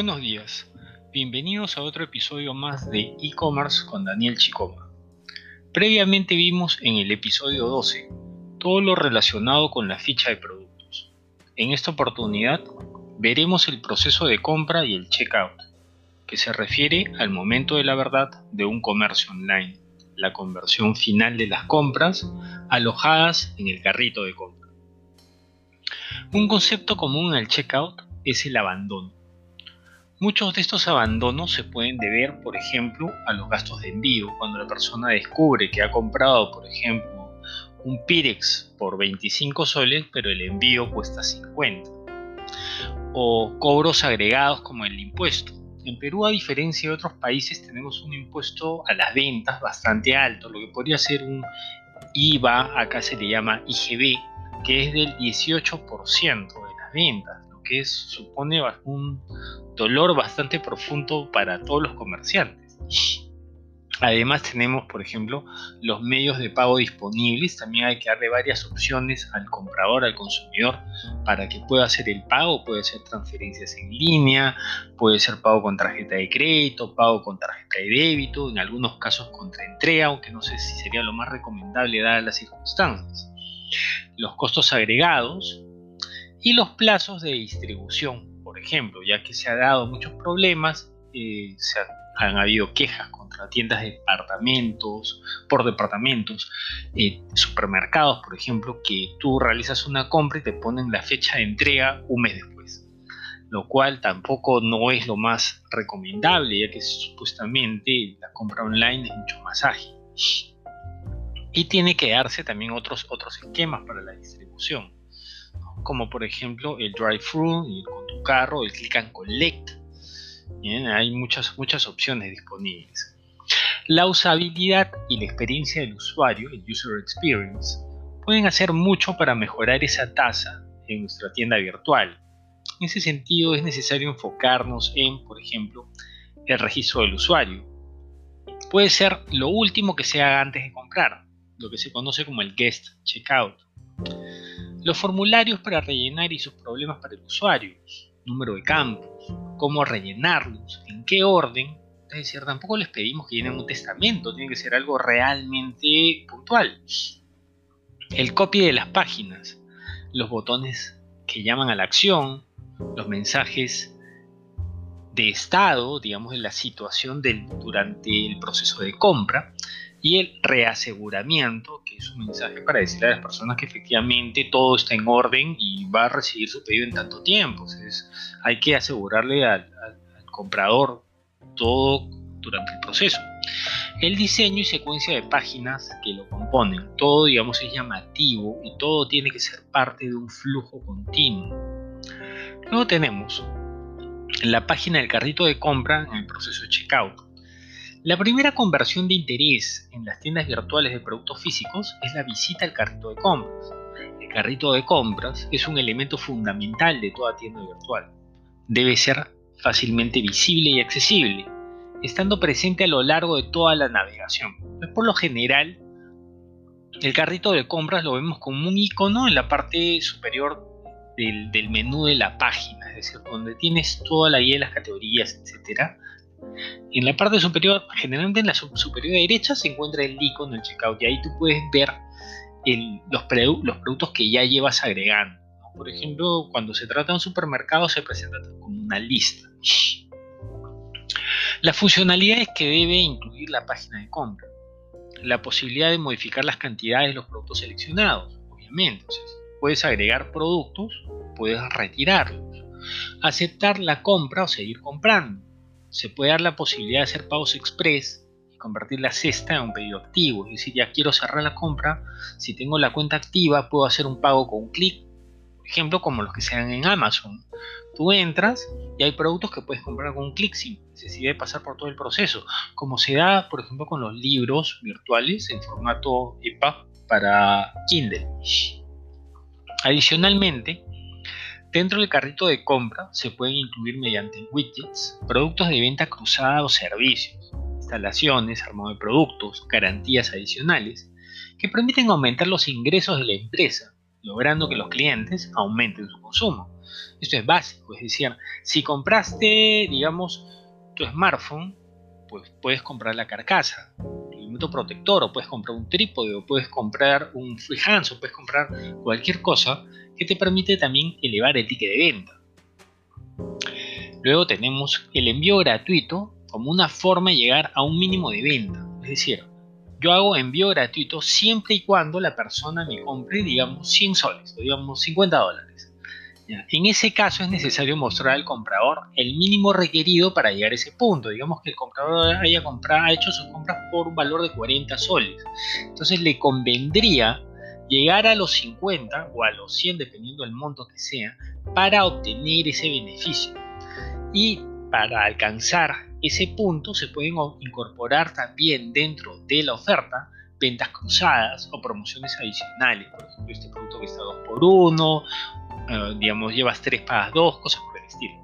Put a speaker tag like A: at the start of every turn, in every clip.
A: Buenos días, bienvenidos a otro episodio más de e-commerce con Daniel Chicoma. Previamente vimos en el episodio 12 todo lo relacionado con la ficha de productos. En esta oportunidad veremos el proceso de compra y el checkout, que se refiere al momento de la verdad de un comercio online, la conversión final de las compras alojadas en el carrito de compra. Un concepto común al checkout es el abandono. Muchos de estos abandonos se pueden deber, por ejemplo, a los gastos de envío, cuando la persona descubre que ha comprado, por ejemplo, un Pirex por 25 soles, pero el envío cuesta 50. O cobros agregados como el impuesto. En Perú, a diferencia de otros países, tenemos un impuesto a las ventas bastante alto, lo que podría ser un IVA, acá se le llama IGB, que es del 18% de las ventas que supone un dolor bastante profundo para todos los comerciantes. Además tenemos, por ejemplo, los medios de pago disponibles. También hay que darle varias opciones al comprador, al consumidor, para que pueda hacer el pago. Puede ser transferencias en línea, puede ser pago con tarjeta de crédito, pago con tarjeta de débito, en algunos casos contra entrega, aunque no sé si sería lo más recomendable dadas las circunstancias. Los costos agregados, y los plazos de distribución, por ejemplo, ya que se han dado muchos problemas, eh, se han, habido quejas contra tiendas de departamentos, por departamentos, eh, supermercados, por ejemplo, que tú realizas una compra y te ponen la fecha de entrega un mes después, lo cual tampoco no es lo más recomendable, ya que supuestamente la compra online es mucho más ágil. Y tiene que darse también otros, otros esquemas para la distribución como por ejemplo el drive-thru, con tu carro, el click and collect. hay muchas, muchas opciones disponibles. La usabilidad y la experiencia del usuario, el user experience, pueden hacer mucho para mejorar esa tasa en nuestra tienda virtual. En ese sentido es necesario enfocarnos en, por ejemplo, el registro del usuario. Puede ser lo último que se haga antes de comprar, lo que se conoce como el guest checkout los formularios para rellenar y sus problemas para el usuario, número de campos, cómo rellenarlos, en qué orden. Es decir, tampoco les pedimos que llenen un testamento, tiene que ser algo realmente puntual. El copy de las páginas, los botones que llaman a la acción, los mensajes de estado, digamos, de la situación durante el proceso de compra, y el reaseguramiento, que es un mensaje para decirle a las personas que efectivamente todo está en orden y va a recibir su pedido en tanto tiempo. Entonces, hay que asegurarle al, comprador todo durante el proceso. El diseño y secuencia de páginas que lo componen, todo digamos es llamativo y todo tiene que ser parte de un flujo continuo. Luego tenemos la página del carrito de compra en el proceso de checkout la primera conversión de interés en las tiendas virtuales de productos físicos es la visita al carrito de compras. El carrito de compras es un elemento fundamental de toda tienda virtual. Debe ser fácilmente visible y accesible, estando presente a lo largo de toda la navegación. Por lo general, el carrito de compras lo vemos como un icono en la parte superior del, menú de la página, es decir, donde tienes toda la guía de las categorías, en la parte superior, generalmente en la superior derecha, se encuentra el icono del checkout y ahí tú puedes ver los, productos que ya llevas agregando. Por ejemplo, cuando se trata de un supermercado se presenta como una lista. Las funcionalidades que debe incluir la página de compra. La posibilidad de modificar las cantidades de los productos seleccionados, obviamente. puedes agregar productos, puedes retirarlos. Aceptar la compra o seguir comprando se puede dar la posibilidad de hacer pagos express y convertir la cesta en un pedido activo. Es decir, ya quiero cerrar la compra, si tengo la cuenta activa puedo hacer un pago con un clic, por ejemplo como los que se dan en Amazon. Tú entras y hay productos que puedes comprar con un clic sin necesidad de pasar por todo el proceso, como se da por ejemplo con los libros virtuales en formato EPUB para Kindle. Adicionalmente, Dentro del carrito de compra se pueden incluir mediante widgets productos de venta cruzada o servicios, instalaciones, armado de productos, garantías adicionales, que permiten aumentar los ingresos de la empresa, logrando que los clientes aumenten su consumo. Esto es básico, es decir, si compraste, digamos, tu smartphone, pues puedes comprar la carcasa, protector, o puedes comprar un trípode, o puedes comprar un freehand, o puedes comprar cualquier cosa que te permite también elevar el ticket de venta. Luego tenemos el envío gratuito como una forma de llegar a un mínimo de venta. Es decir, yo hago envío gratuito siempre y cuando la persona me compre, digamos, 100 soles, o digamos 50 dólares. En ese caso es necesario mostrar al comprador el mínimo requerido para llegar a ese punto. Digamos que el comprador haya comprado, ha hecho sus compras por un valor de 40 soles. Entonces le convendría llegar a los 50 o a los 100, dependiendo del monto que sea, para obtener ese beneficio. Y para alcanzar ese punto se pueden incorporar también dentro de la oferta ventas cruzadas o promociones adicionales. Por ejemplo, este producto que está 2x1, eh, digamos, llevas 3 pagas 2, cosas por el estilo.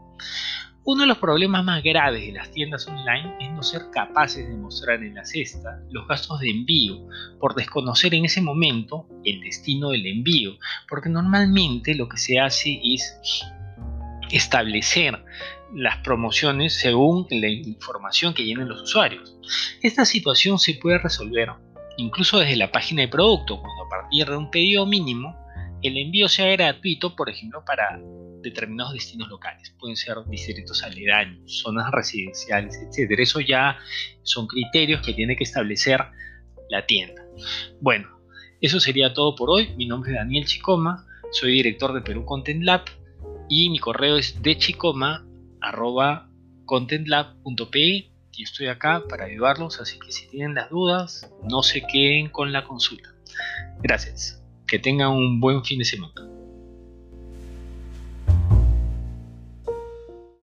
A: Uno de los problemas más graves de las tiendas online es no ser capaces de mostrar en la cesta los gastos de envío por desconocer en ese momento el destino del envío, porque normalmente lo que se hace es establecer las promociones según la información que llenen los usuarios. Esta situación se puede resolver incluso desde la página de producto, cuando a partir de un pedido mínimo el envío sea gratuito, por ejemplo, para determinados destinos locales. Pueden ser distritos aledaños, zonas residenciales, etc. Eso ya son criterios que tiene que establecer la tienda. Bueno, eso sería todo por hoy. Mi nombre es Daniel Chicoma, soy director de Perú Content Lab y mi correo es dechicoma.contentlab.pe y estoy acá para ayudarlos, así que si tienen las dudas, no se queden con la consulta. Gracias. Que tengan un buen fin de semana.